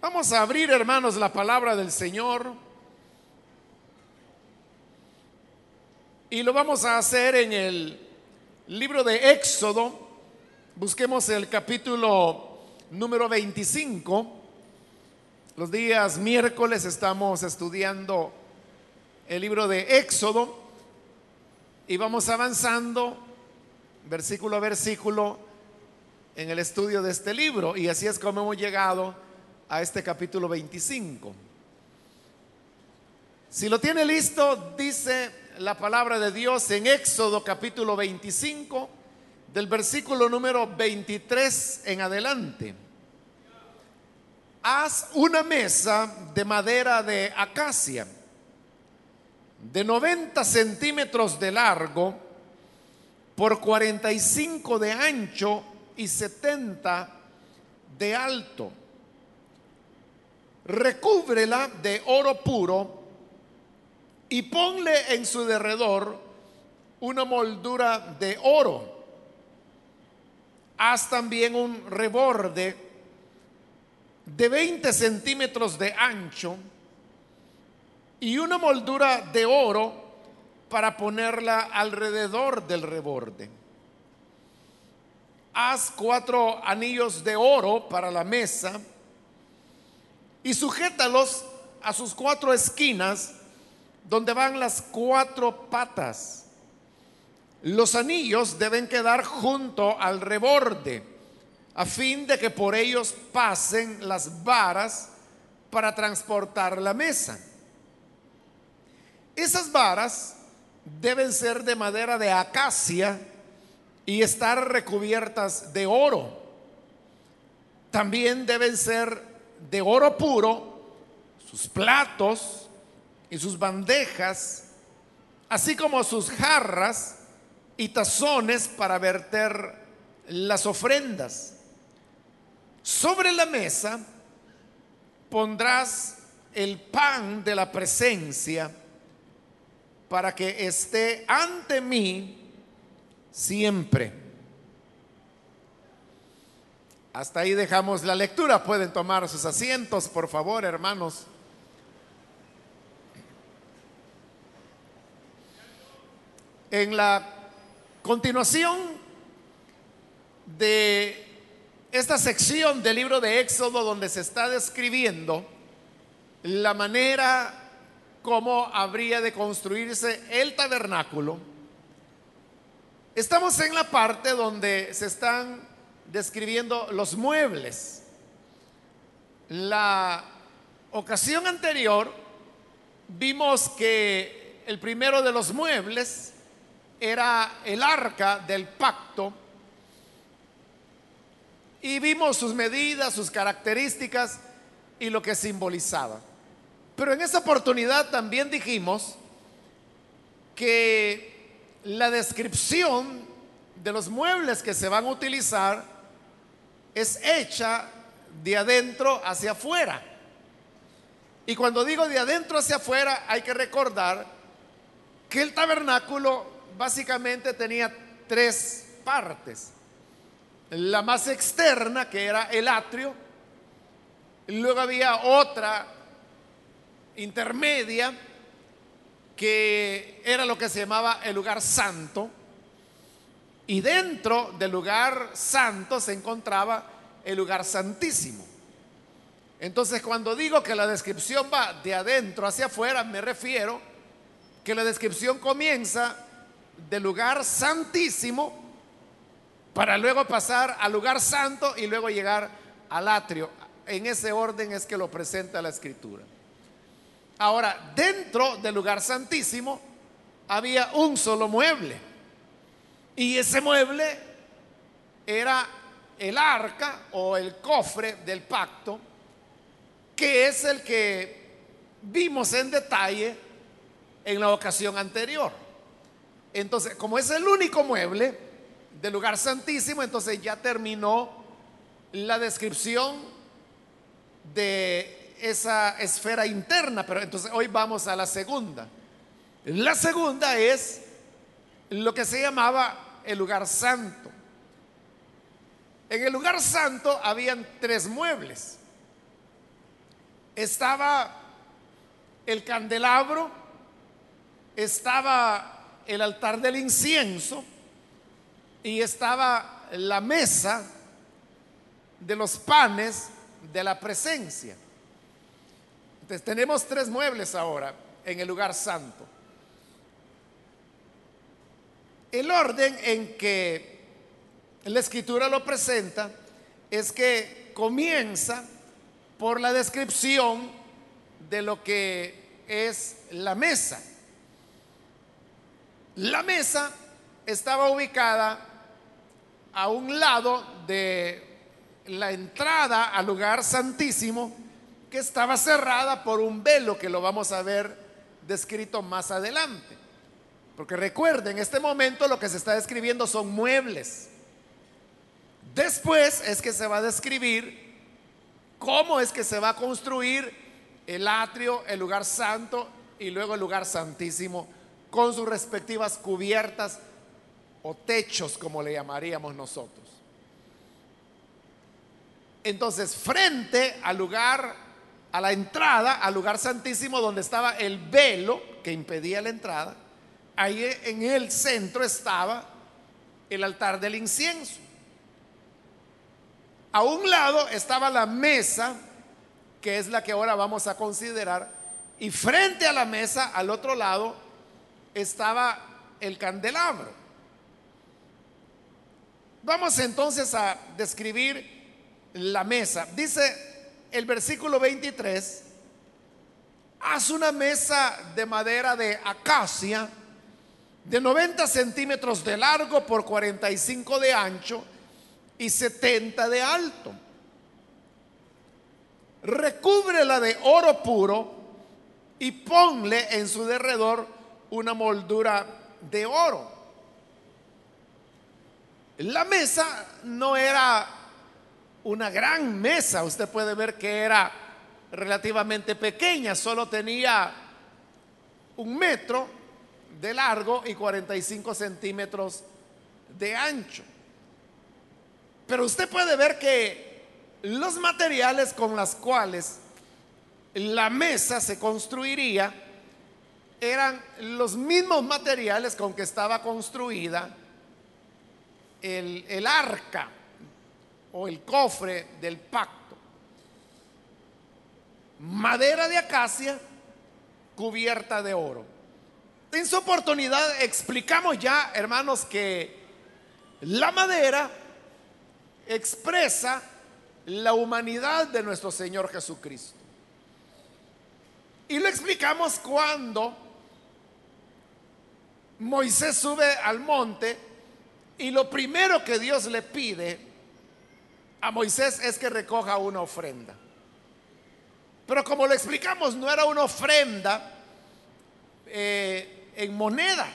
Vamos a abrir, hermanos, la palabra del Señor. Y lo vamos a hacer en el libro de Éxodo. Busquemos el capítulo número 25. Los días miércoles estamos estudiando el libro de Éxodo y vamos avanzando versículo a versículo en el estudio de este libro. Y así es como hemos llegado a este capítulo 25. Si lo tiene listo, dice la palabra de Dios en Éxodo capítulo 25, del versículo número 23 en adelante. Haz una mesa de madera de acacia, de 90 centímetros de largo, por 45 de ancho y 70 de alto recúbrela de oro puro y ponle en su derredor una moldura de oro. Haz también un reborde de 20 centímetros de ancho y una moldura de oro para ponerla alrededor del reborde. Haz cuatro anillos de oro para la mesa y sujétalos a sus cuatro esquinas donde van las cuatro patas. Los anillos deben quedar junto al reborde a fin de que por ellos pasen las varas para transportar la mesa. Esas varas deben ser de madera de acacia y estar recubiertas de oro. También deben ser de oro puro, sus platos y sus bandejas, así como sus jarras y tazones para verter las ofrendas. Sobre la mesa pondrás el pan de la presencia para que esté ante mí siempre. Hasta ahí dejamos la lectura. Pueden tomar sus asientos, por favor, hermanos. En la continuación de esta sección del libro de Éxodo donde se está describiendo la manera como habría de construirse el tabernáculo, estamos en la parte donde se están describiendo los muebles. La ocasión anterior vimos que el primero de los muebles era el arca del pacto y vimos sus medidas, sus características y lo que simbolizaba. Pero en esa oportunidad también dijimos que la descripción de los muebles que se van a utilizar es hecha de adentro hacia afuera. Y cuando digo de adentro hacia afuera, hay que recordar que el tabernáculo básicamente tenía tres partes. La más externa, que era el atrio, luego había otra intermedia, que era lo que se llamaba el lugar santo, y dentro del lugar santo se encontraba el lugar santísimo. Entonces cuando digo que la descripción va de adentro hacia afuera, me refiero que la descripción comienza del lugar santísimo para luego pasar al lugar santo y luego llegar al atrio. En ese orden es que lo presenta la escritura. Ahora, dentro del lugar santísimo había un solo mueble. Y ese mueble era el arca o el cofre del pacto, que es el que vimos en detalle en la ocasión anterior. Entonces, como es el único mueble del lugar santísimo, entonces ya terminó la descripción de esa esfera interna, pero entonces hoy vamos a la segunda. La segunda es lo que se llamaba el lugar santo. En el lugar santo habían tres muebles. estaba el candelabro, estaba el altar del incienso y estaba la mesa de los panes de la presencia. Entonces tenemos tres muebles ahora en el lugar santo. El orden en que la escritura lo presenta es que comienza por la descripción de lo que es la mesa. La mesa estaba ubicada a un lado de la entrada al lugar santísimo que estaba cerrada por un velo que lo vamos a ver descrito más adelante. Porque recuerden, en este momento lo que se está describiendo son muebles. Después es que se va a describir cómo es que se va a construir el atrio, el lugar santo y luego el lugar santísimo con sus respectivas cubiertas o techos, como le llamaríamos nosotros. Entonces, frente al lugar, a la entrada, al lugar santísimo donde estaba el velo que impedía la entrada, ahí en el centro estaba el altar del incienso. A un lado estaba la mesa, que es la que ahora vamos a considerar, y frente a la mesa, al otro lado, estaba el candelabro. Vamos entonces a describir la mesa. Dice el versículo 23, haz una mesa de madera de acacia de 90 centímetros de largo por 45 de ancho y 70 de alto. Recúbrela de oro puro y ponle en su derredor una moldura de oro. La mesa no era una gran mesa. Usted puede ver que era relativamente pequeña, solo tenía un metro de largo y 45 centímetros de ancho. Pero usted puede ver que los materiales con los cuales la mesa se construiría eran los mismos materiales con que estaba construida el, el arca o el cofre del pacto. Madera de acacia cubierta de oro. En su oportunidad explicamos ya, hermanos, que la madera expresa la humanidad de nuestro Señor Jesucristo. Y lo explicamos cuando Moisés sube al monte y lo primero que Dios le pide a Moisés es que recoja una ofrenda. Pero como lo explicamos, no era una ofrenda eh, en moneda,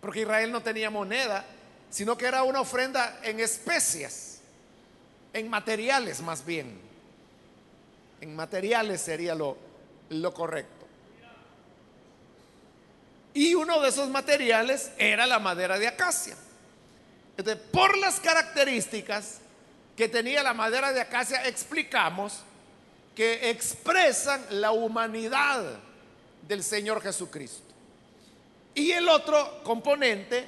porque Israel no tenía moneda, sino que era una ofrenda en especias, en materiales más bien. En materiales sería lo, correcto. Y uno de esos materiales era la madera de acacia. Por las características que tenía la madera de acacia, explicamos que expresan la humanidad del Señor Jesucristo. Y el otro componente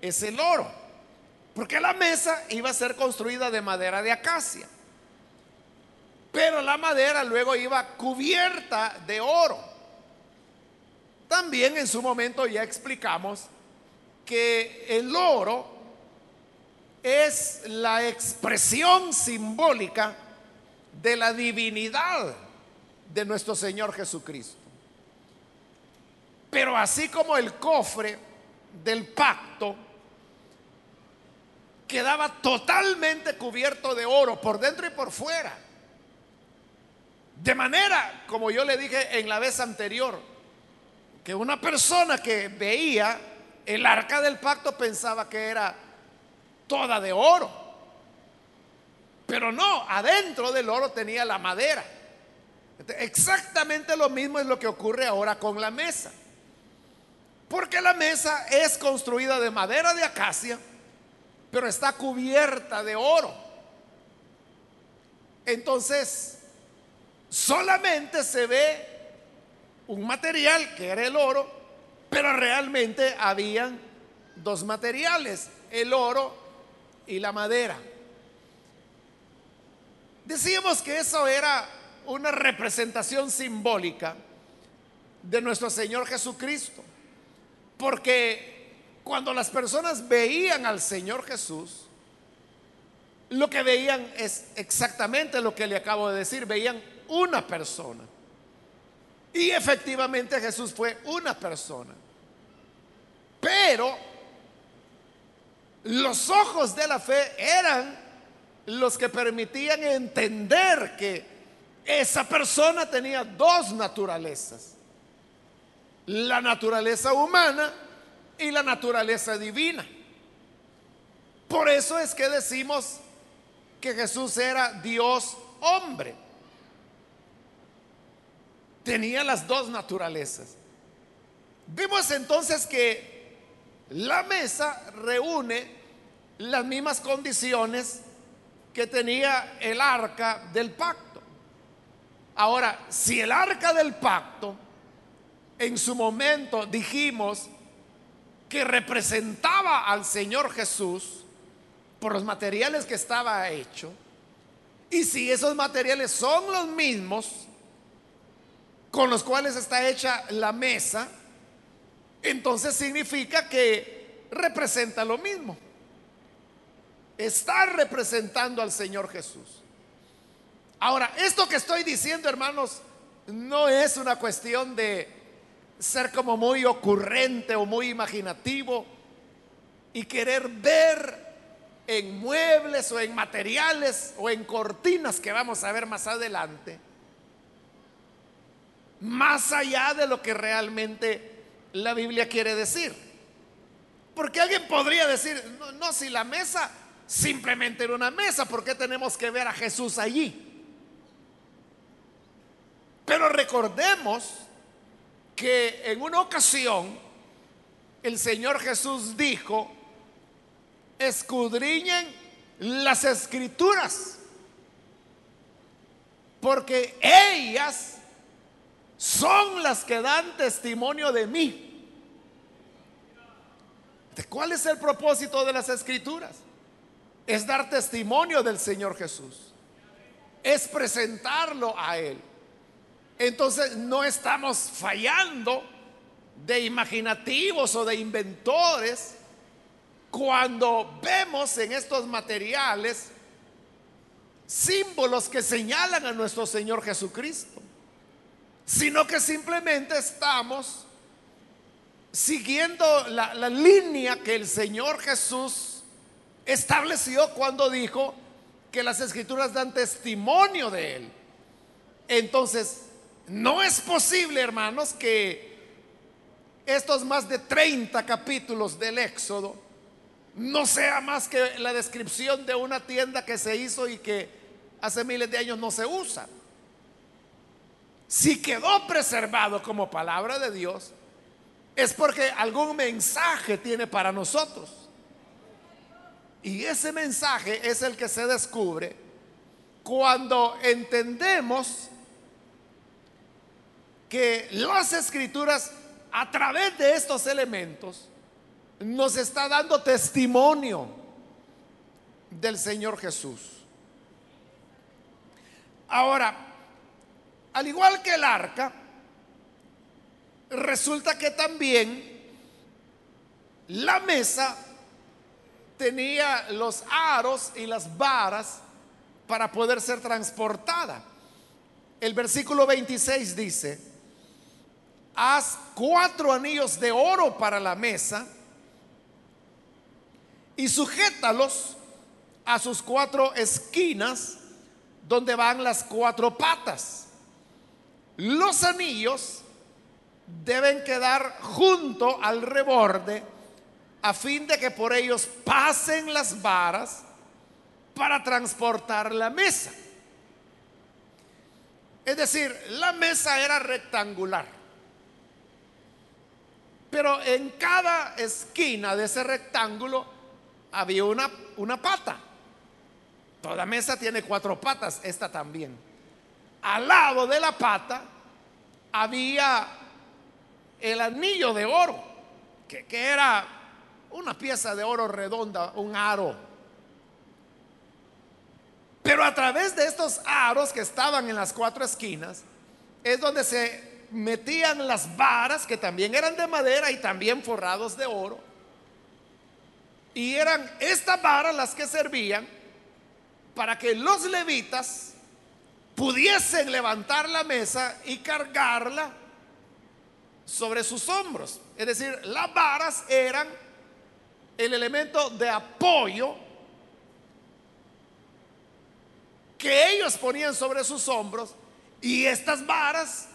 es el oro, porque la mesa iba a ser construida de madera de acacia, pero la madera luego iba cubierta de oro. También en su momento ya explicamos que el oro es la expresión simbólica de la divinidad de nuestro Señor Jesucristo. Pero así como el cofre del pacto quedaba totalmente cubierto de oro por dentro y por fuera. De manera, como yo le dije en la vez anterior, que una persona que veía el arca del pacto pensaba que era toda de oro. Pero no, adentro del oro tenía la madera. Exactamente lo mismo es lo que ocurre ahora con la mesa. Porque la mesa es construida de madera de acacia, pero está cubierta de oro. Entonces, solamente se ve un material que era el oro, pero realmente habían dos materiales, el oro y la madera. Decíamos que eso era una representación simbólica de nuestro Señor Jesucristo, porque cuando las personas veían al Señor Jesús, lo que veían es exactamente lo que le acabo de decir, veían una persona. Y efectivamente Jesús fue una persona. Pero los ojos de la fe eran los que permitían entender que esa persona tenía dos naturalezas. La naturaleza humana y la naturaleza divina. Por eso es que decimos que Jesús era Dios hombre. Tenía las dos naturalezas. Vemos entonces que la mesa reúne las mismas condiciones que tenía el arca del pacto. Ahora, si el arca del pacto en su momento dijimos que representaba al Señor Jesús por los materiales que estaba hecho, y si esos materiales son los mismos con los cuales está hecha la mesa, entonces significa que representa lo mismo. Está representando al Señor Jesús. Ahora, esto que estoy diciendo, hermanos, no es una cuestión de ser como muy ocurrente o muy imaginativo y querer ver en muebles o en materiales o en cortinas que vamos a ver más adelante, más allá de lo que realmente la Biblia quiere decir. Porque alguien podría decir, no, si la mesa simplemente era una mesa, ¿por qué tenemos que ver a Jesús allí? Pero recordemos que en una ocasión el Señor Jesús dijo, escudriñen las escrituras, porque ellas son las que dan testimonio de mí. ¿De cuál es el propósito de las escrituras? Es dar testimonio del Señor Jesús. Es presentarlo a Él. Entonces no estamos fallando de imaginativos o de inventores cuando vemos en estos materiales símbolos que señalan a nuestro Señor Jesucristo, sino que simplemente estamos siguiendo la, línea que el Señor Jesús estableció cuando dijo que las escrituras dan testimonio de Él. Entonces, no es posible, hermanos, que estos más de 30 capítulos del Éxodo no sea más que la descripción de una tienda que se hizo y que hace miles de años no se usa. Si quedó preservado como palabra de Dios, es porque algún mensaje tiene para nosotros. Y ese mensaje es el que se descubre cuando entendemos que las escrituras a través de estos elementos nos está dando testimonio del Señor Jesús. Ahora, al igual que el arca, resulta que también la mesa tenía los aros y las varas para poder ser transportada. El versículo 26 dice, haz cuatro anillos de oro para la mesa y sujétalos a sus cuatro esquinas donde van las cuatro patas. Los anillos deben quedar junto al reborde a fin de que por ellos pasen las varas para transportar la mesa. Es decir, la mesa era rectangular. Pero en cada esquina de ese rectángulo había una, una pata. Toda mesa tiene cuatro patas, esta también. al lado de la pata había el anillo de oro, que, que era una pieza de oro redonda, un aro. Pero a través de estos aros que estaban en las cuatro esquinas, es donde se metían las varas, que también eran de madera y también forrados de oro. Y eran estas varas las que servían para que los levitas pudiesen levantar la mesa y cargarla sobre sus hombros. Es decir, las varas eran el elemento de apoyo que ellos ponían sobre sus hombros y estas varas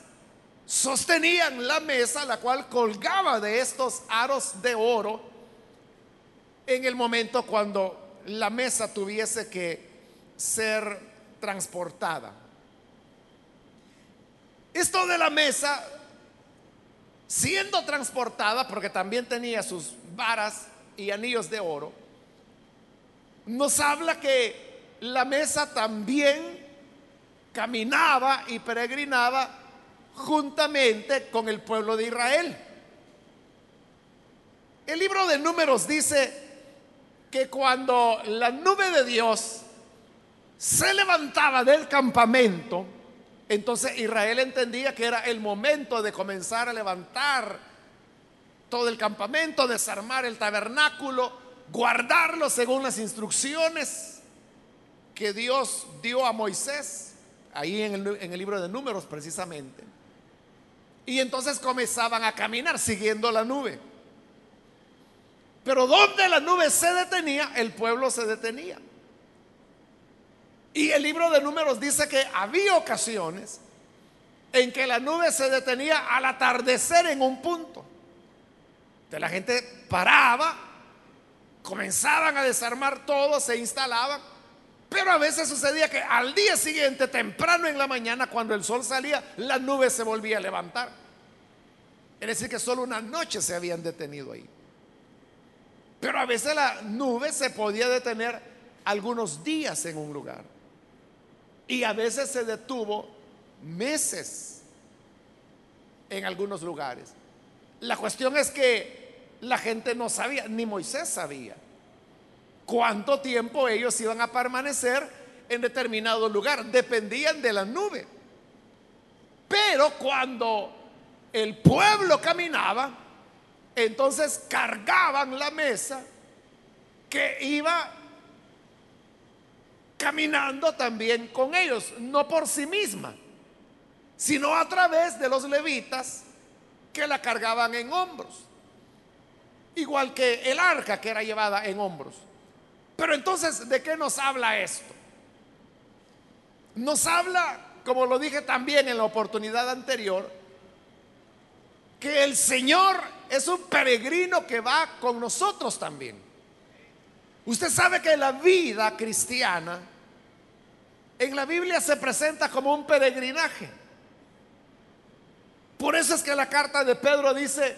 sostenían la mesa, la cual colgaba de estos aros de oro en el momento cuando la mesa tuviese que ser transportada. Esto de la mesa, siendo transportada, porque también tenía sus varas y anillos de oro, nos habla que la mesa también caminaba y peregrinaba juntamente con el pueblo de Israel. El libro de números dice que cuando la nube de Dios se levantaba del campamento, entonces Israel entendía que era el momento de comenzar a levantar todo el campamento, desarmar el tabernáculo, guardarlo según las instrucciones que Dios dio a Moisés, ahí en el, en el libro de números precisamente. Y entonces comenzaban a caminar siguiendo la nube. Pero donde la nube se detenía, el pueblo se detenía. Y el libro de números dice que había ocasiones en que la nube se detenía al atardecer en un punto. Entonces la gente paraba, comenzaban a desarmar todo, se instalaban, pero a veces sucedía que al día siguiente, temprano en la mañana, cuando el sol salía, la nube se volvía a levantar. Es decir, que solo una noche se habían detenido ahí. Pero a veces la nube se podía detener algunos días en un lugar. Y a veces se detuvo meses en algunos lugares. La cuestión es que la gente no sabía, ni Moisés sabía cuánto tiempo ellos iban a permanecer en determinado lugar. Dependían de la nube. Pero cuando el pueblo caminaba, entonces cargaban la mesa que iba caminando también con ellos, no por sí misma, sino a través de los levitas que la cargaban en hombros igual que el arca que era llevada en hombros. Pero entonces, ¿de qué nos habla esto? Nos habla, como lo dije también en la oportunidad anterior, que el Señor es un peregrino que va con nosotros también. Usted sabe que la vida cristiana en la Biblia se presenta como un peregrinaje. Por eso es que la carta de Pedro dice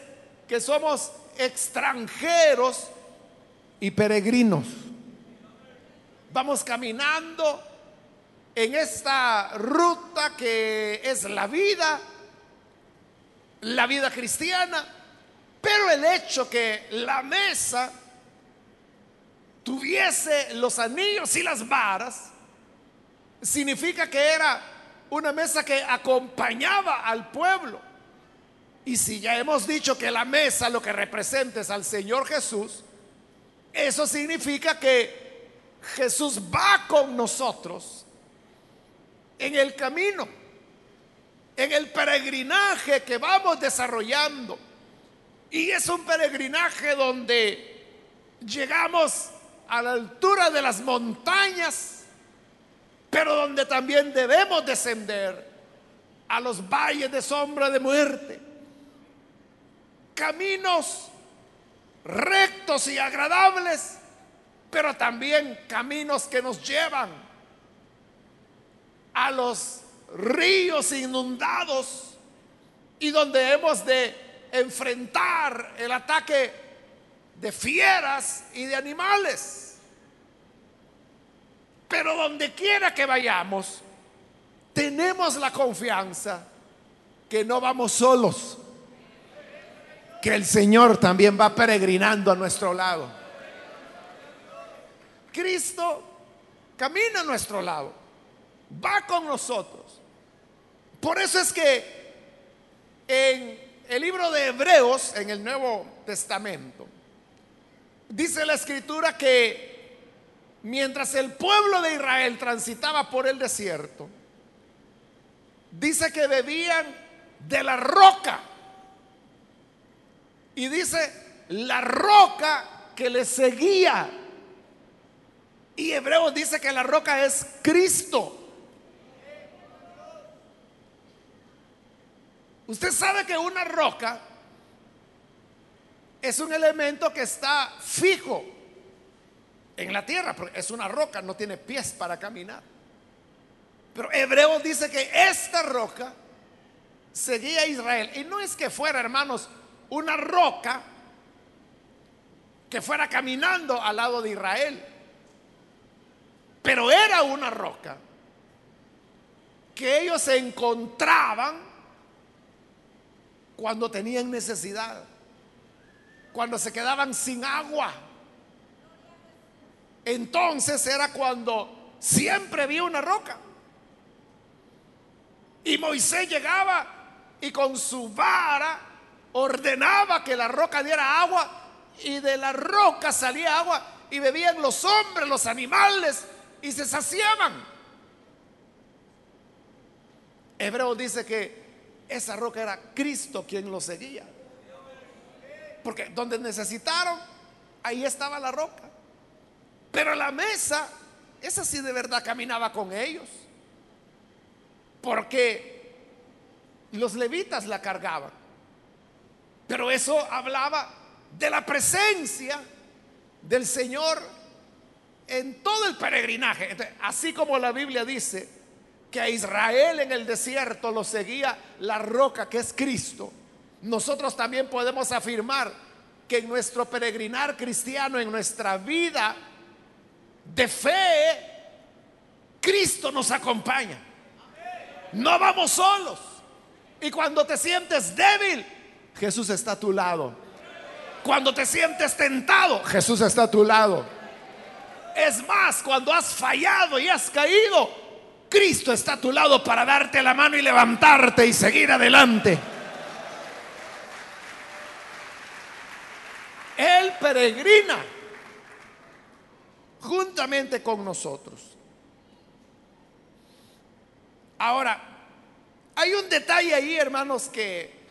que somos extranjeros y peregrinos. Vamos caminando en esta ruta que es la vida, la vida cristiana, pero el hecho que la mesa tuviese los anillos y las varas, significa que era una mesa que acompañaba al pueblo. Y si ya hemos dicho que la mesa lo que representa es al Señor Jesús, eso significa que Jesús va con nosotros en el camino, en el peregrinaje que vamos desarrollando. Y es un peregrinaje donde llegamos a la altura de las montañas, pero donde también debemos descender a los valles de sombra de muerte caminos rectos y agradables, pero también caminos que nos llevan a los ríos inundados y donde hemos de enfrentar el ataque de fieras y de animales. Pero donde quiera que vayamos, tenemos la confianza que no vamos solos, que el Señor también va peregrinando a nuestro lado. Cristo camina a nuestro lado, va con nosotros. Por eso es que en el libro de Hebreos, en el Nuevo Testamento, dice la escritura que mientras el pueblo de Israel transitaba por el desierto, dice que bebían de la roca. Y dice, la roca que le seguía. Y Hebreos dice que la roca es Cristo. Usted sabe que una roca es un elemento que está fijo en la tierra, porque es una roca, no tiene pies para caminar. Pero Hebreos dice que esta roca seguía a Israel. Y no es que fuera, hermanos, una roca que fuera caminando al lado de Israel, pero era una roca que ellos encontraban cuando tenían necesidad, cuando se quedaban sin agua. Entonces era cuando siempre había una roca. Y Moisés llegaba y con su vara ordenaba que la roca diera agua y de la roca salía agua y bebían los hombres, los animales y se saciaban. Hebreo dice que esa roca era Cristo quien lo seguía. Porque donde necesitaron, ahí estaba la roca. Pero la mesa, esa sí de verdad caminaba con ellos porque los levitas la cargaban. Pero eso hablaba de la presencia del Señor en todo el peregrinaje. así como la Biblia dice que a Israel en el desierto lo seguía la roca que es Cristo, nosotros también podemos afirmar que en nuestro peregrinar cristiano, en nuestra vida de fe, Cristo nos acompaña. No vamos solos. Y cuando te sientes débil, Jesús está a tu lado. Cuando te sientes tentado, Jesús está a tu lado. Es más, cuando has fallado y has caído, Cristo está a tu lado para darte la mano y levantarte y seguir adelante. Él peregrina juntamente con nosotros. Ahora, hay un detalle ahí, hermanos, que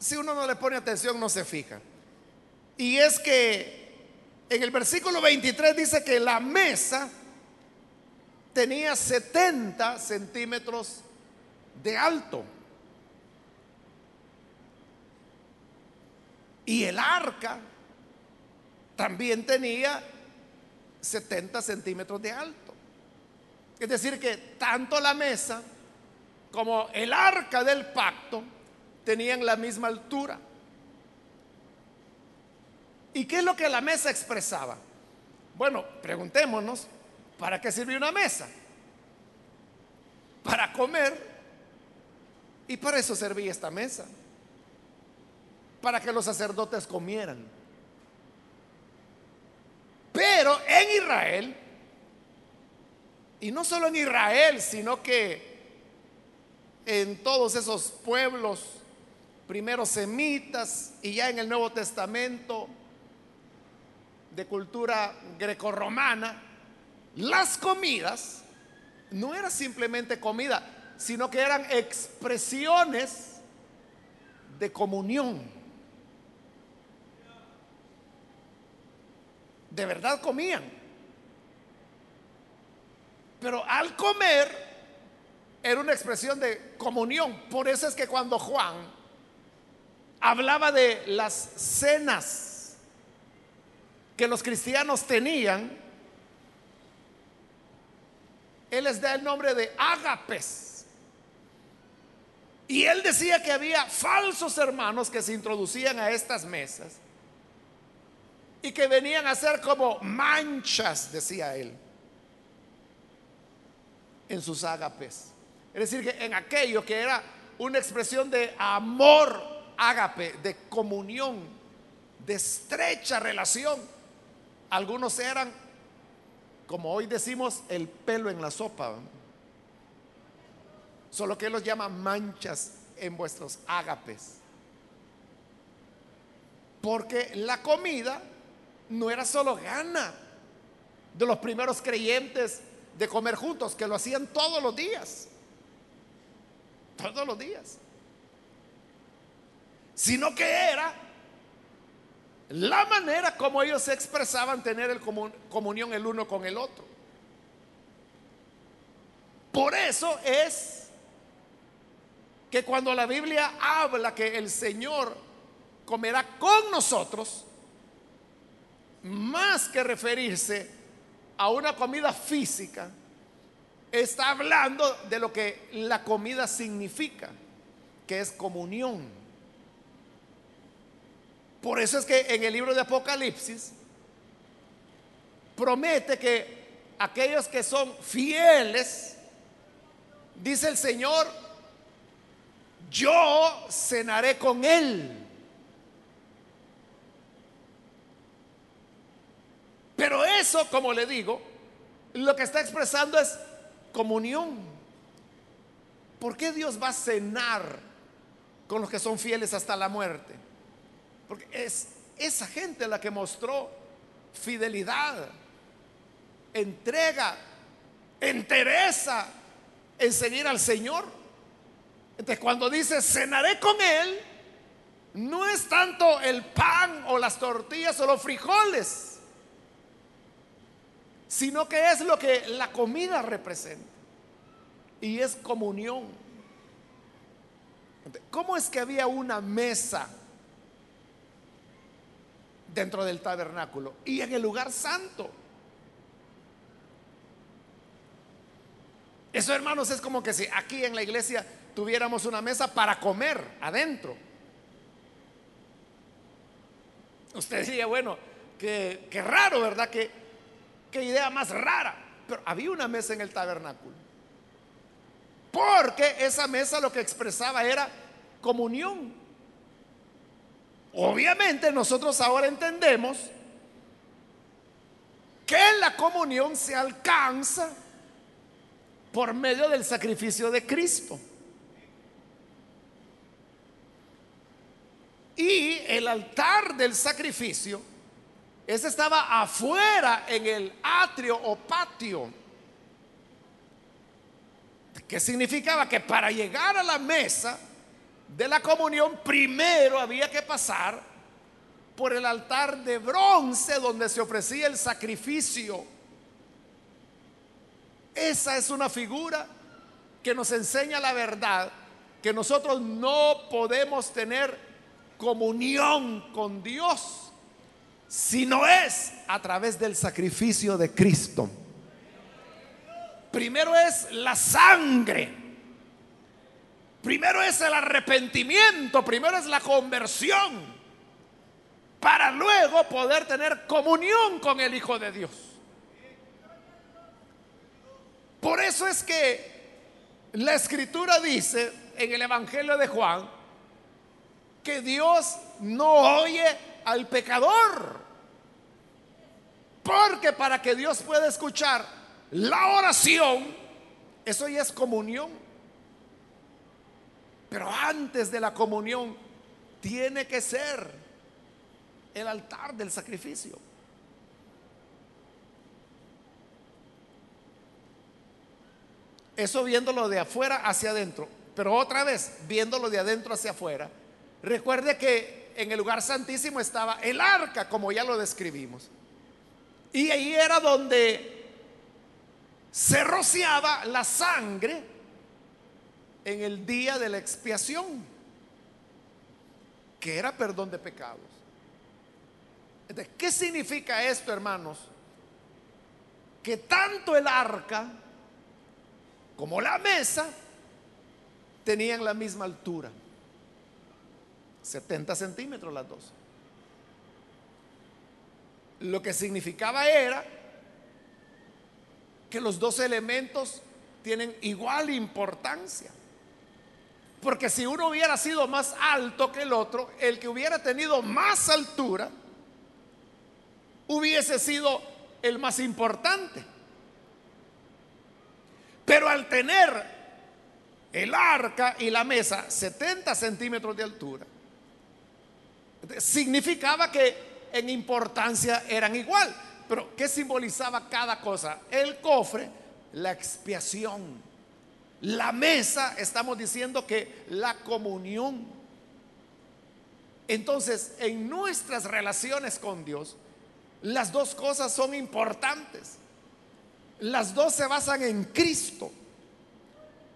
si uno no le pone atención no se fija. Y es que en el versículo 23 dice que la mesa tenía 70 centímetros de alto. Y el arca también tenía 70 centímetros de alto. Es decir, que tanto la mesa como el arca del pacto tenían la misma altura. ¿Y qué es lo que la mesa expresaba? Bueno, preguntémonos, ¿para qué sirve una mesa? Para comer. Y para eso servía esta mesa. Para que los sacerdotes comieran. Pero en Israel y no solo en Israel, sino que en todos esos pueblos, primero semitas y ya en el Nuevo Testamento de cultura grecorromana, las comidas no eran simplemente comida, sino que eran expresiones de comunión. De verdad comían. Pero al comer era una expresión de comunión. Por eso es que cuando Juan hablaba de las cenas que los cristianos tenían, él les da el nombre de ágapes. Y él decía que había falsos hermanos que se introducían a estas mesas y que venían a ser como manchas, decía él en sus ágapes. Es decir, que en aquello que era una expresión de amor ágape, de comunión, de estrecha relación. Algunos eran, como hoy decimos, el pelo en la sopa. Solo que los llama manchas en vuestros ágapes. Porque la comida no era solo gana de los primeros creyentes de comer juntos, que lo hacían todos los días. Todos los días. Sino que era la manera como ellos se expresaban tener el comunión el uno con el otro. Por eso es que cuando la Biblia habla que el Señor comerá con nosotros, más que referirse a una comida física, está hablando de lo que la comida significa, que es comunión. Por eso es que en el libro de Apocalipsis promete que aquellos que son fieles, dice el Señor, yo cenaré con él. Pero eso, como le digo, lo que está expresando es comunión. ¿Por qué Dios va a cenar con los que son fieles hasta la muerte? Porque es esa gente la que mostró fidelidad, entrega, entereza en seguir al Señor. Entonces cuando dice cenaré con Él, no es tanto el pan o las tortillas o los frijoles sino que es lo que la comida representa. Y es comunión. ¿Cómo es que había una mesa dentro del tabernáculo y en el lugar santo? Eso, hermanos, es como que si aquí en la iglesia tuviéramos una mesa para comer adentro. Usted diría, bueno, qué, qué raro, ¿verdad? Que qué idea más rara. Pero había una mesa en el tabernáculo. Porque esa mesa lo que expresaba era comunión. Obviamente nosotros ahora entendemos que la comunión se alcanza por medio del sacrificio de Cristo. Y el altar del sacrificio ese estaba afuera en el atrio o patio. Que significaba que para llegar a la mesa de la comunión primero había que pasar por el altar de bronce donde se ofrecía el sacrificio. Esa es una figura que nos enseña la verdad, que nosotros no podemos tener comunión con Dios si no es a través del sacrificio de Cristo. Primero es la sangre. Primero es el arrepentimiento. Primero es la conversión. Para luego poder tener comunión con el Hijo de Dios. Por eso es que la escritura dice en el Evangelio de Juan que Dios no oye al pecador. Porque para que Dios pueda escuchar la oración, eso ya es comunión. Pero antes de la comunión tiene que ser el altar del sacrificio. Eso viéndolo de afuera hacia adentro. Pero otra vez, viéndolo de adentro hacia afuera, recuerde que en el lugar santísimo estaba el arca, como ya lo describimos. Y ahí era donde se rociaba la sangre en el día de la expiación, que era perdón de pecados. ¿Qué significa esto, hermanos? Que tanto el arca como la mesa tenían la misma altura. 70 centímetros las dos. Lo que significaba era que los dos elementos tienen igual importancia. Porque si uno hubiera sido más alto que el otro, el que hubiera tenido más altura hubiese sido el más importante. Pero al tener el arca y la mesa 70 centímetros de altura, significaba que en importancia eran igual. Pero ¿qué simbolizaba cada cosa? El cofre, la expiación. La mesa, estamos diciendo que la comunión. Entonces, en nuestras relaciones con Dios, las dos cosas son importantes. Las dos se basan en Cristo.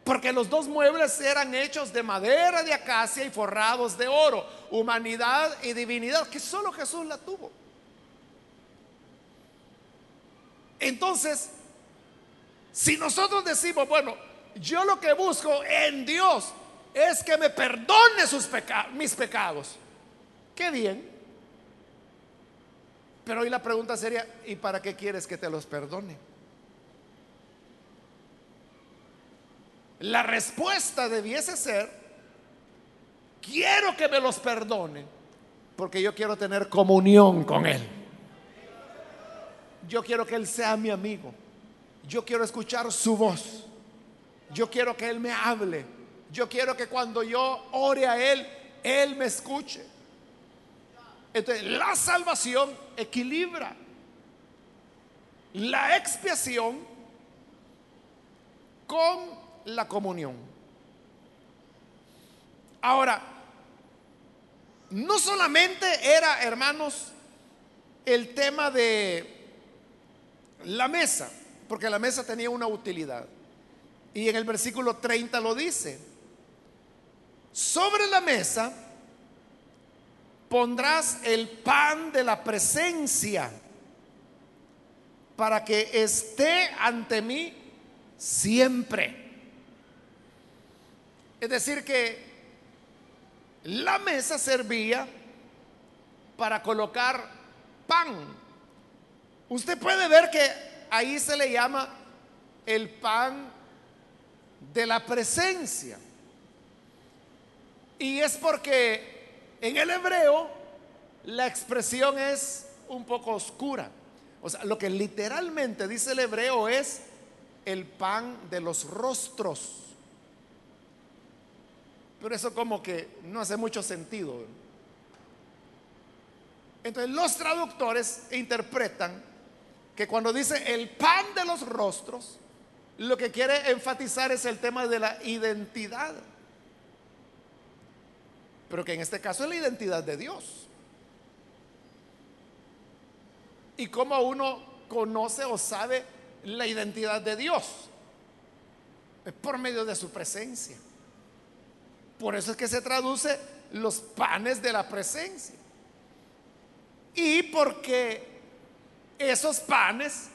Porque los dos muebles eran hechos de madera de acacia y forrados de oro. Humanidad y divinidad, que solo Jesús la tuvo. Entonces, si nosotros decimos, bueno, yo lo que busco en Dios es que me perdone sus mis pecados. Qué bien. Pero hoy la pregunta sería, ¿y para qué quieres que te los perdone? La respuesta debiese ser, quiero que me los perdone, porque yo quiero tener comunión con Él. Yo quiero que Él sea mi amigo. Yo quiero escuchar su voz. Yo quiero que Él me hable. Yo quiero que cuando yo ore a Él, Él me escuche. Entonces, la salvación equilibra la expiación con la comunión. Ahora, no solamente era, hermanos, el tema de la mesa, porque la mesa tenía una utilidad. Y en el versículo 30 lo dice. Sobre la mesa pondrás el pan de la presencia para que esté ante mí siempre. Es decir, que la mesa servía para colocar pan. Usted puede ver que ahí se le llama el pan de la presencia. Y es porque en el hebreo la expresión es un poco oscura. O sea, lo que literalmente dice el hebreo es el pan de los rostros. Pero eso como que no hace mucho sentido. Entonces los traductores interpretan que cuando dice el pan de los rostros, lo que quiere enfatizar es el tema de la identidad. Pero que en este caso es la identidad de Dios. Y cómo uno conoce o sabe la identidad de Dios. Es por medio de su presencia. Por eso es que se traduce los panes de la presencia. Y porque esos panes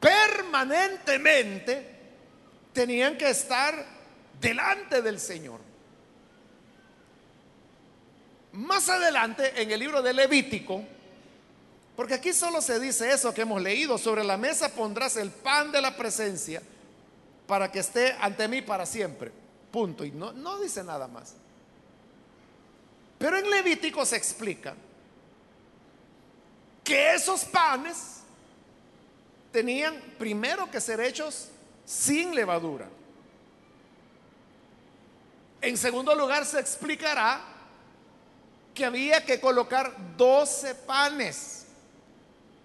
permanentemente tenían que estar delante del Señor. Más adelante en el libro de Levítico, porque aquí solo se dice eso que hemos leído, sobre la mesa pondrás el pan de la presencia para que esté ante mí para siempre. Punto. Y no, no dice nada más. Pero en Levítico se explica que esos panes tenían primero que ser hechos sin levadura. En segundo lugar, se explicará que había que colocar 12 panes,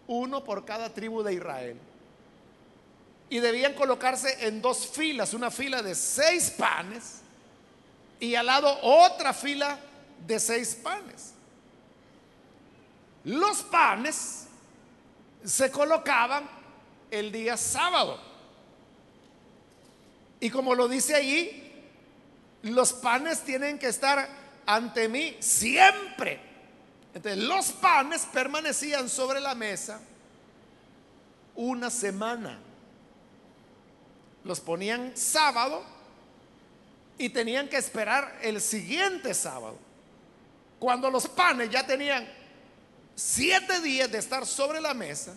uno por cada tribu de Israel. Y debían colocarse en dos filas, una fila de seis panes y al lado otra fila de seis panes. Los panes se colocaban el día sábado. Y como lo dice allí, los panes tienen que estar ante mí siempre. Entonces los panes permanecían sobre la mesa una semana. Los ponían sábado y tenían que esperar el siguiente sábado. Cuando los panes ya tenían siete días de estar sobre la mesa,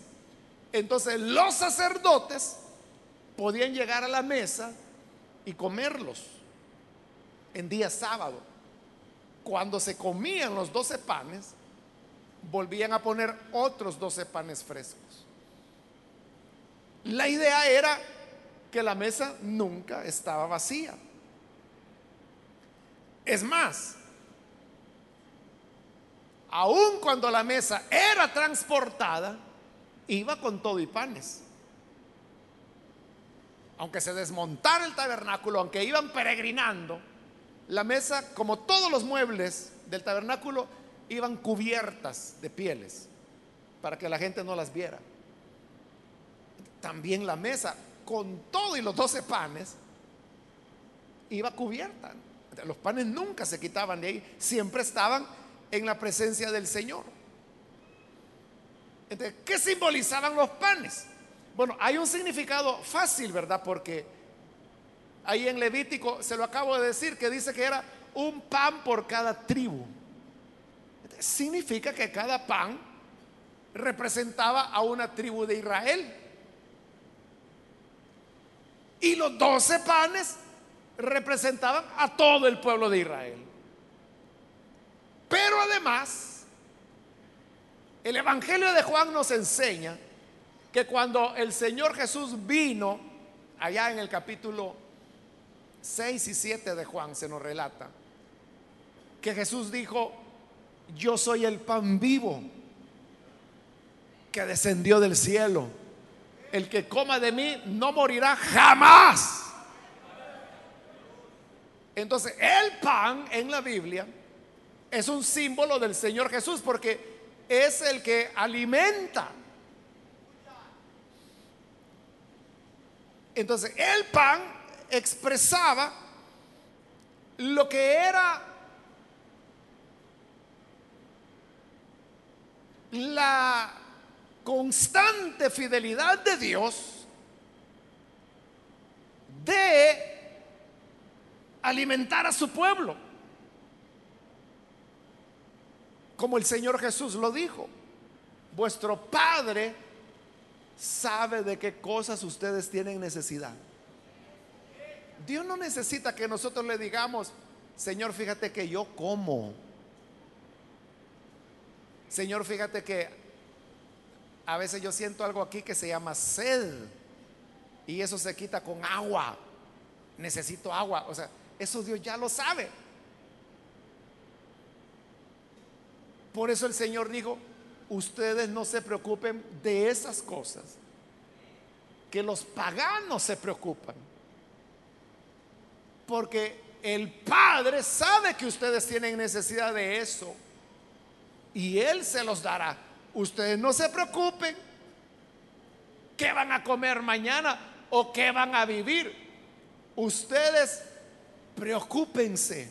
entonces los sacerdotes podían llegar a la mesa y comerlos en día sábado. Cuando se comían los doce panes, volvían a poner otros doce panes frescos. La idea era que la mesa nunca estaba vacía. Es más, aun cuando la mesa era transportada, iba con todo y panes. Aunque se desmontara el tabernáculo, aunque iban peregrinando, la mesa, como todos los muebles del tabernáculo, iban cubiertas de pieles para que la gente no las viera. También la mesa, con todo y los doce panes, iba cubierta. Los panes nunca se quitaban de ahí, siempre estaban en la presencia del Señor. Entonces, ¿qué simbolizaban los panes? Bueno, hay un significado fácil, ¿verdad? Porque ahí en Levítico, se lo acabo de decir, que dice que era un pan por cada tribu. Significa que cada pan representaba a una tribu de Israel. Y los doce panes representaban a todo el pueblo de Israel. Pero además, el Evangelio de Juan nos enseña que cuando el Señor Jesús vino, allá en el capítulo 6 y 7 de Juan se nos relata, que Jesús dijo, yo soy el pan vivo que descendió del cielo. El que coma de mí no morirá jamás. Entonces, el pan en la Biblia es un símbolo del Señor Jesús porque es el que alimenta. Entonces, el pan expresaba lo que era la constante fidelidad de Dios de alimentar a su pueblo. Como el Señor Jesús lo dijo, vuestro Padre sabe de qué cosas ustedes tienen necesidad. Dios no necesita que nosotros le digamos, Señor, fíjate que yo como. Señor, fíjate que a veces yo siento algo aquí que se llama sed. Y eso se quita con agua. Necesito agua. O sea, eso Dios ya lo sabe. Por eso el Señor dijo, ustedes no se preocupen de esas cosas, que los paganos se preocupan. Porque el Padre sabe que ustedes tienen necesidad de eso y Él se los dará. Ustedes no se preocupen qué van a comer mañana o qué van a vivir. Ustedes preocúpense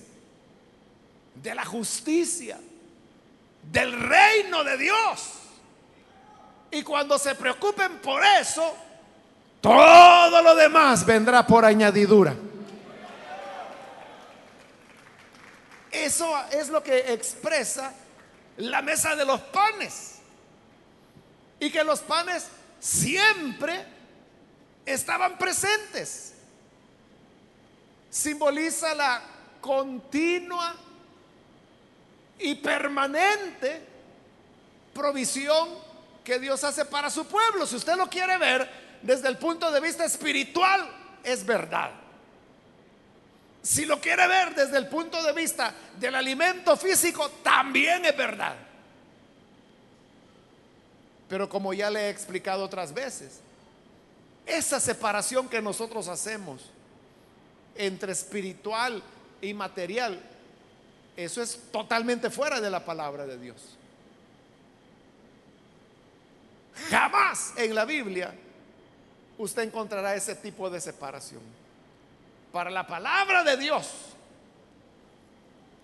de la justicia del reino de Dios. Y cuando se preocupen por eso, todo lo demás vendrá por añadidura. Eso es lo que expresa la mesa de los panes. Y que los panes siempre estaban presentes. Simboliza la continua y permanente provisión que Dios hace para su pueblo. Si usted lo quiere ver desde el punto de vista espiritual, es verdad. Si lo quiere ver desde el punto de vista del alimento físico, también es verdad. Pero como ya le he explicado otras veces, esa separación que nosotros hacemos entre espiritual y material eso es totalmente fuera de la palabra de Dios. Jamás en la Biblia usted encontrará ese tipo de separación. Para la palabra de Dios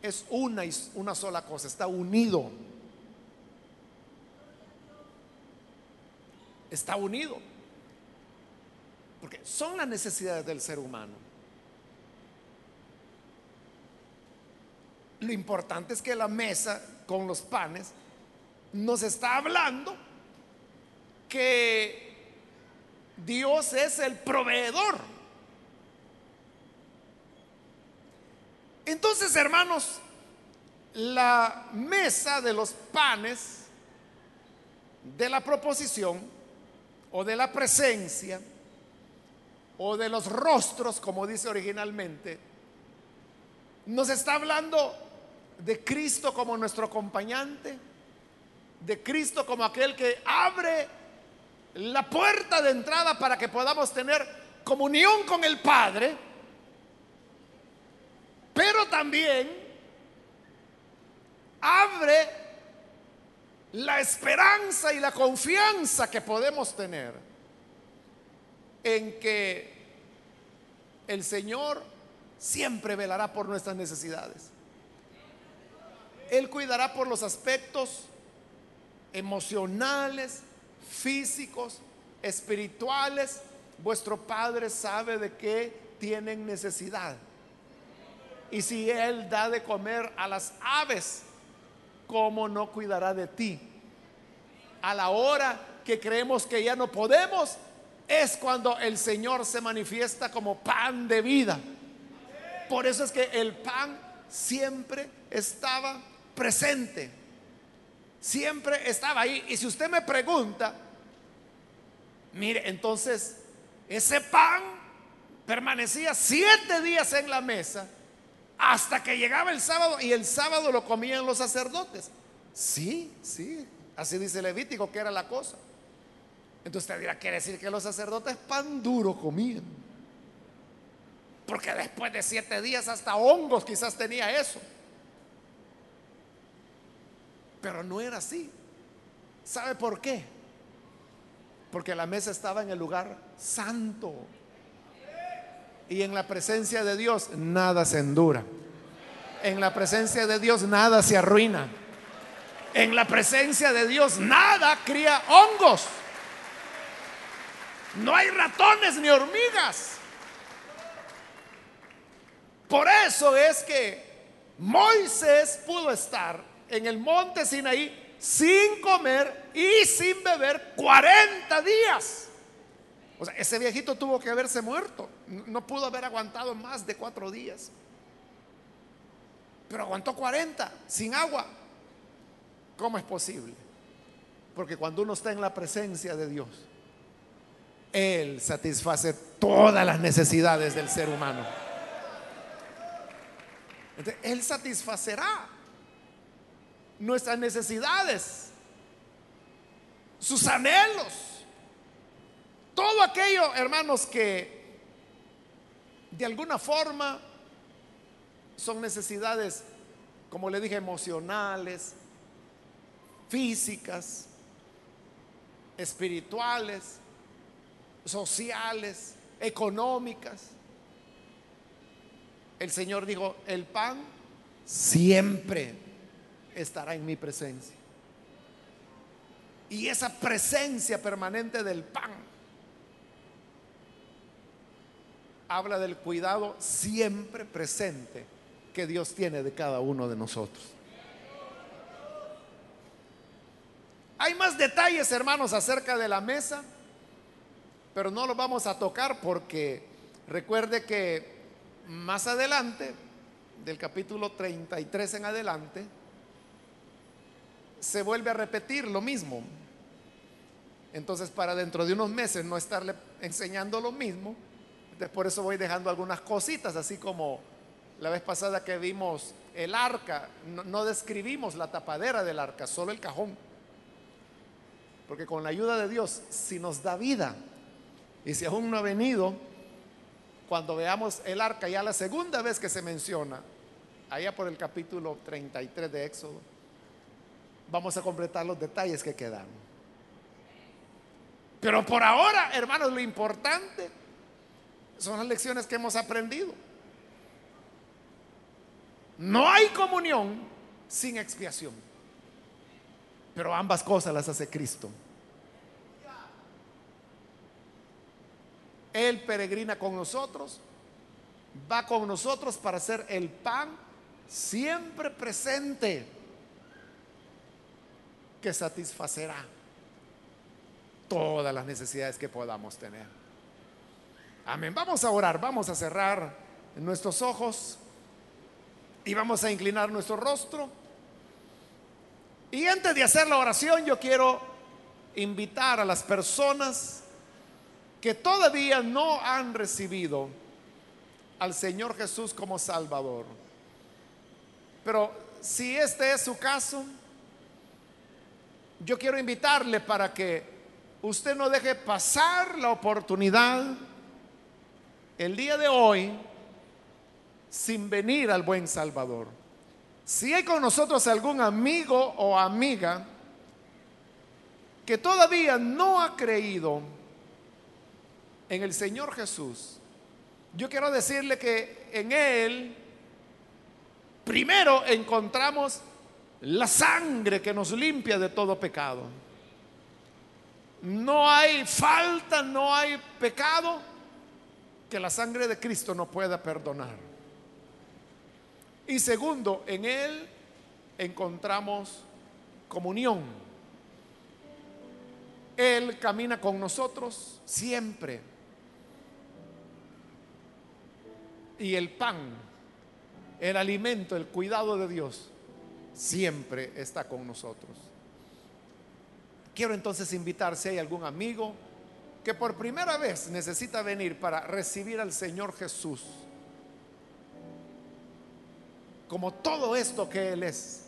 es una, una sola cosa, está unido. Está unido. Porque son las necesidades del ser humano. Lo importante es que la mesa con los panes nos está hablando que Dios es el proveedor. Entonces, hermanos, la mesa de los panes de la proposición o de la presencia o de los rostros, como dice originalmente, nos está hablando de Cristo como nuestro acompañante, de Cristo como aquel que abre la puerta de entrada para que podamos tener comunión con el Padre, pero también abre la esperanza y la confianza que podemos tener en que el Señor siempre velará por nuestras necesidades. Él cuidará por los aspectos emocionales, físicos, espirituales. Vuestro Padre sabe de qué tienen necesidad. Y si Él da de comer a las aves, ¿cómo no cuidará de ti? A la hora que creemos que ya no podemos, es cuando el Señor se manifiesta como pan de vida. Por eso es que el pan siempre estaba presente. Siempre estaba ahí. Y si usted me pregunta, mire, entonces ese pan permanecía siete días en la mesa hasta que llegaba el sábado y el sábado lo comían los sacerdotes. Sí, sí, así dice Levítico que era la cosa. Entonces usted dirá, quiere decir que los sacerdotes pan duro comían. Porque después de siete días hasta hongos quizás tenía eso. Pero no era así. ¿Sabe por qué? Porque la mesa estaba en el lugar santo. Y en la presencia de Dios nada se endura. En la presencia de Dios nada se arruina. En la presencia de Dios nada cría hongos. No hay ratones ni hormigas. Por eso es que Moisés pudo estar en el monte Sinaí sin comer y sin beber 40 días. O sea, ese viejito tuvo que haberse muerto. No pudo haber aguantado más de cuatro días. Pero aguantó 40 sin agua. ¿Cómo es posible? Porque cuando uno está en la presencia de Dios, Él satisface todas las necesidades del ser humano. Él satisfacerá nuestras necesidades, sus anhelos, todo aquello, hermanos, que de alguna forma son necesidades, como le dije, emocionales, físicas, espirituales, sociales, económicas. El Señor dijo, el pan siempre estará en mi presencia. Y esa presencia permanente del pan habla del cuidado siempre presente que Dios tiene de cada uno de nosotros. Hay más detalles, hermanos, acerca de la mesa, pero no los vamos a tocar porque recuerde que más adelante, del capítulo 33 en adelante, se vuelve a repetir lo mismo. Entonces, para dentro de unos meses no estarle enseñando lo mismo, por eso voy dejando algunas cositas, así como la vez pasada que vimos el arca, no, describimos la tapadera del arca, solo el cajón. Porque con la ayuda de Dios, si nos da vida, y si aún no ha venido, cuando veamos el arca, ya la segunda vez que se menciona, allá por el capítulo 33 de Éxodo, vamos a completar los detalles que quedan. Pero por ahora, hermanos, lo importante son las lecciones que hemos aprendido. No hay comunión sin expiación. Pero ambas cosas las hace Cristo. Él peregrina con nosotros, va con nosotros para ser el pan siempre presente que satisfacerá todas las necesidades que podamos tener. Amén. Vamos a orar, vamos a cerrar nuestros ojos y vamos a inclinar nuestro rostro. Y antes de hacer la oración, yo quiero invitar a las personas que todavía no han recibido al Señor Jesús como Salvador. Pero si este es su caso, yo quiero invitarle para que usted no deje pasar la oportunidad el día de hoy sin venir al buen Salvador. Si hay con nosotros algún amigo o amiga que todavía no ha creído en el Señor Jesús, yo quiero decirle que en Él primero encontramos la sangre que nos limpia de todo pecado. No hay falta, no hay pecado que la sangre de Cristo no pueda perdonar. Y segundo, en Él encontramos comunión. Él camina con nosotros siempre. Y el pan, el alimento, el cuidado de Dios, siempre está con nosotros. Quiero entonces invitar si hay algún amigo que por primera vez necesita venir para recibir al Señor Jesús como todo esto que Él es.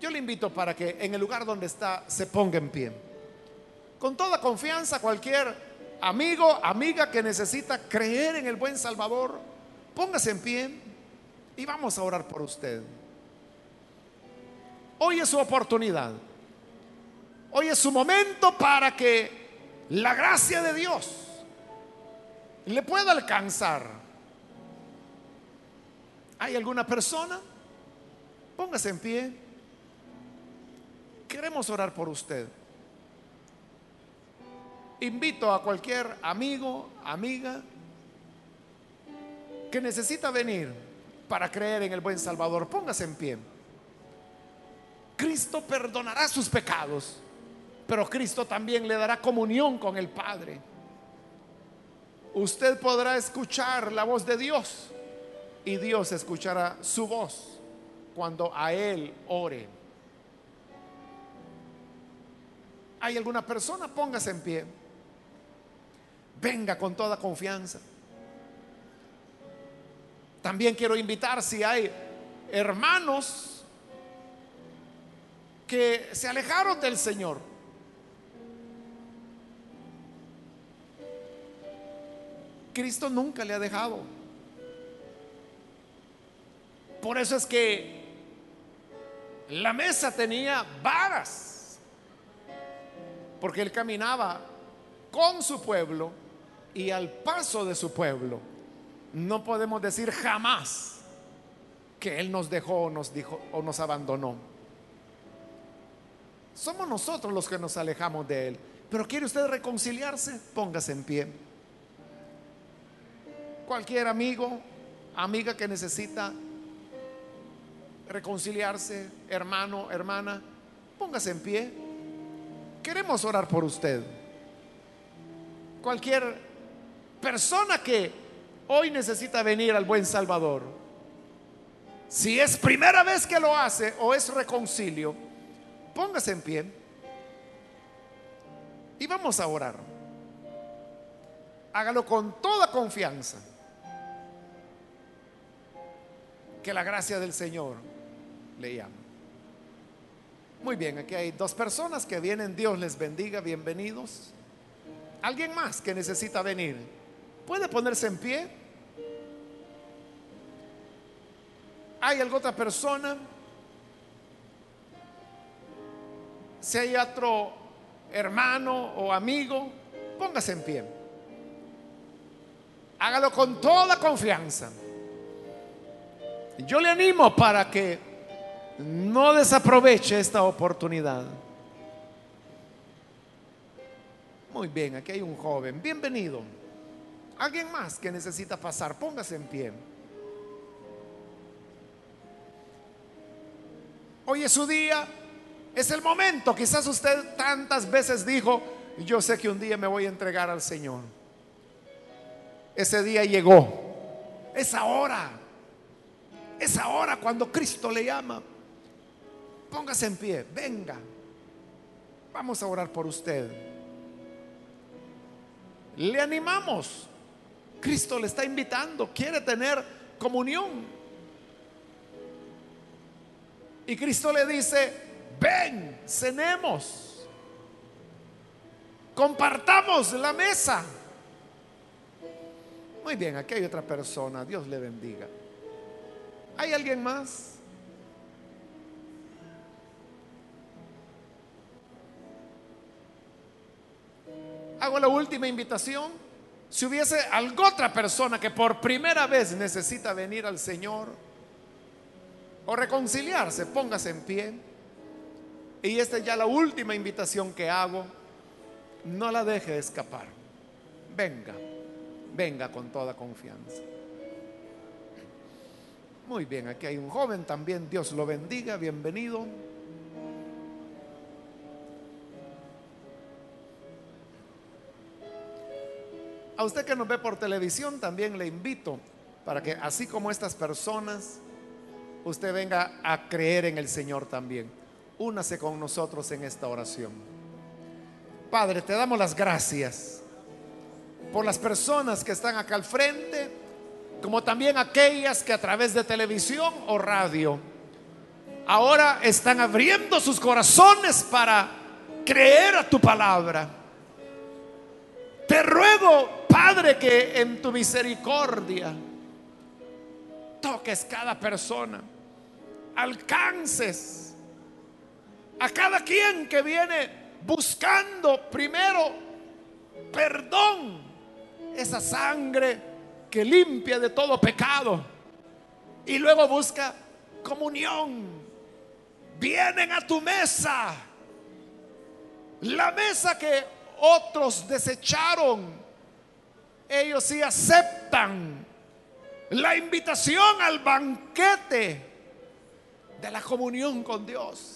Yo le invito para que en el lugar donde está se ponga en pie. Con toda confianza, cualquier amigo, amiga que necesita creer en el buen Salvador, póngase en pie y vamos a orar por usted. Hoy es su oportunidad. Hoy es su momento para que la gracia de Dios le pueda alcanzar. ¿Hay alguna persona? Póngase en pie. Queremos orar por usted. Invito a cualquier amigo, amiga, que necesita venir para creer en el buen Salvador. Póngase en pie. Cristo perdonará sus pecados, pero Cristo también le dará comunión con el Padre. Usted podrá escuchar la voz de Dios y Dios escuchará su voz cuando a Él ore. ¿Hay alguna persona? Póngase en pie. Venga con toda confianza. También quiero invitar si hay hermanos que se alejaron del Señor. Cristo nunca le ha dejado. Por eso es que la mesa tenía varas, porque él caminaba con su pueblo y al paso de su pueblo. No podemos decir jamás que él nos dejó o nos dijo o nos abandonó. Somos nosotros los que nos alejamos de él. Pero quiere usted reconciliarse, póngase en pie. Cualquier amigo, amiga que necesita reconciliarse, hermano, hermana, póngase en pie. Queremos orar por usted. Cualquier persona que hoy necesita venir al buen Salvador, si es primera vez que lo hace o es reconcilio, póngase en pie y vamos a orar. Hágalo con toda confianza. Que la gracia del Señor le llamo. Muy bien, aquí hay dos personas que vienen, Dios les bendiga, bienvenidos. ¿Alguien más que necesita venir? ¿Puede ponerse en pie? ¿Hay alguna otra persona? Si hay otro hermano o amigo, póngase en pie. Hágalo con toda confianza. Yo le animo para que no desaproveche esta oportunidad. Muy bien, aquí hay un joven. Bienvenido. Alguien más que necesita pasar, póngase en pie. Hoy es su día, es el momento. Quizás usted tantas veces dijo, yo sé que un día me voy a entregar al Señor. Ese día llegó. Es ahora. Es ahora cuando Cristo le llama. Póngase en pie. Venga. Vamos a orar por usted. Le animamos. Cristo le está invitando. Quiere tener comunión. Y Cristo le dice, ven, cenemos. Compartamos la mesa. Muy bien, aquí hay otra persona. Dios le bendiga. ¿Hay alguien más? Hago la última invitación. Si hubiese alguna otra persona que por primera vez necesita venir al Señor o reconciliarse, póngase en pie. Y esta es ya la última invitación que hago. No la deje escapar. Venga, venga con toda confianza. Muy bien, aquí hay un joven también. Dios lo bendiga, bienvenido. A usted que nos ve por televisión también le invito para que así como estas personas, usted venga a creer en el Señor también. Únase con nosotros en esta oración. Padre, te damos las gracias por las personas que están acá al frente, como también aquellas que a través de televisión o radio ahora están abriendo sus corazones para creer a tu palabra. Te ruego, Padre, que en tu misericordia toques cada persona, alcances a cada quien que viene buscando primero perdón, esa sangre que limpia de todo pecado y luego busca comunión. Vienen a tu mesa, la mesa que otros desecharon, ellos sí aceptan la invitación al banquete de la comunión con Dios.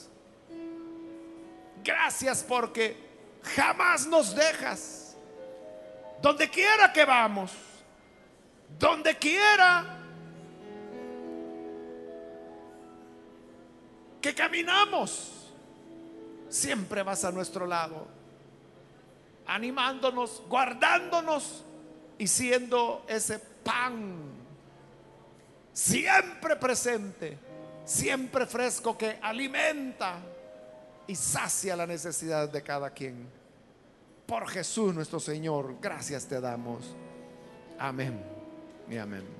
Gracias porque jamás nos dejas. Donde quiera que vamos, donde quiera que caminamos, siempre vas a nuestro lado animándonos, guardándonos y siendo ese pan siempre presente, siempre fresco que alimenta y sacia la necesidad de cada quien. Por Jesús nuestro Señor, gracias te damos. Amén y amén.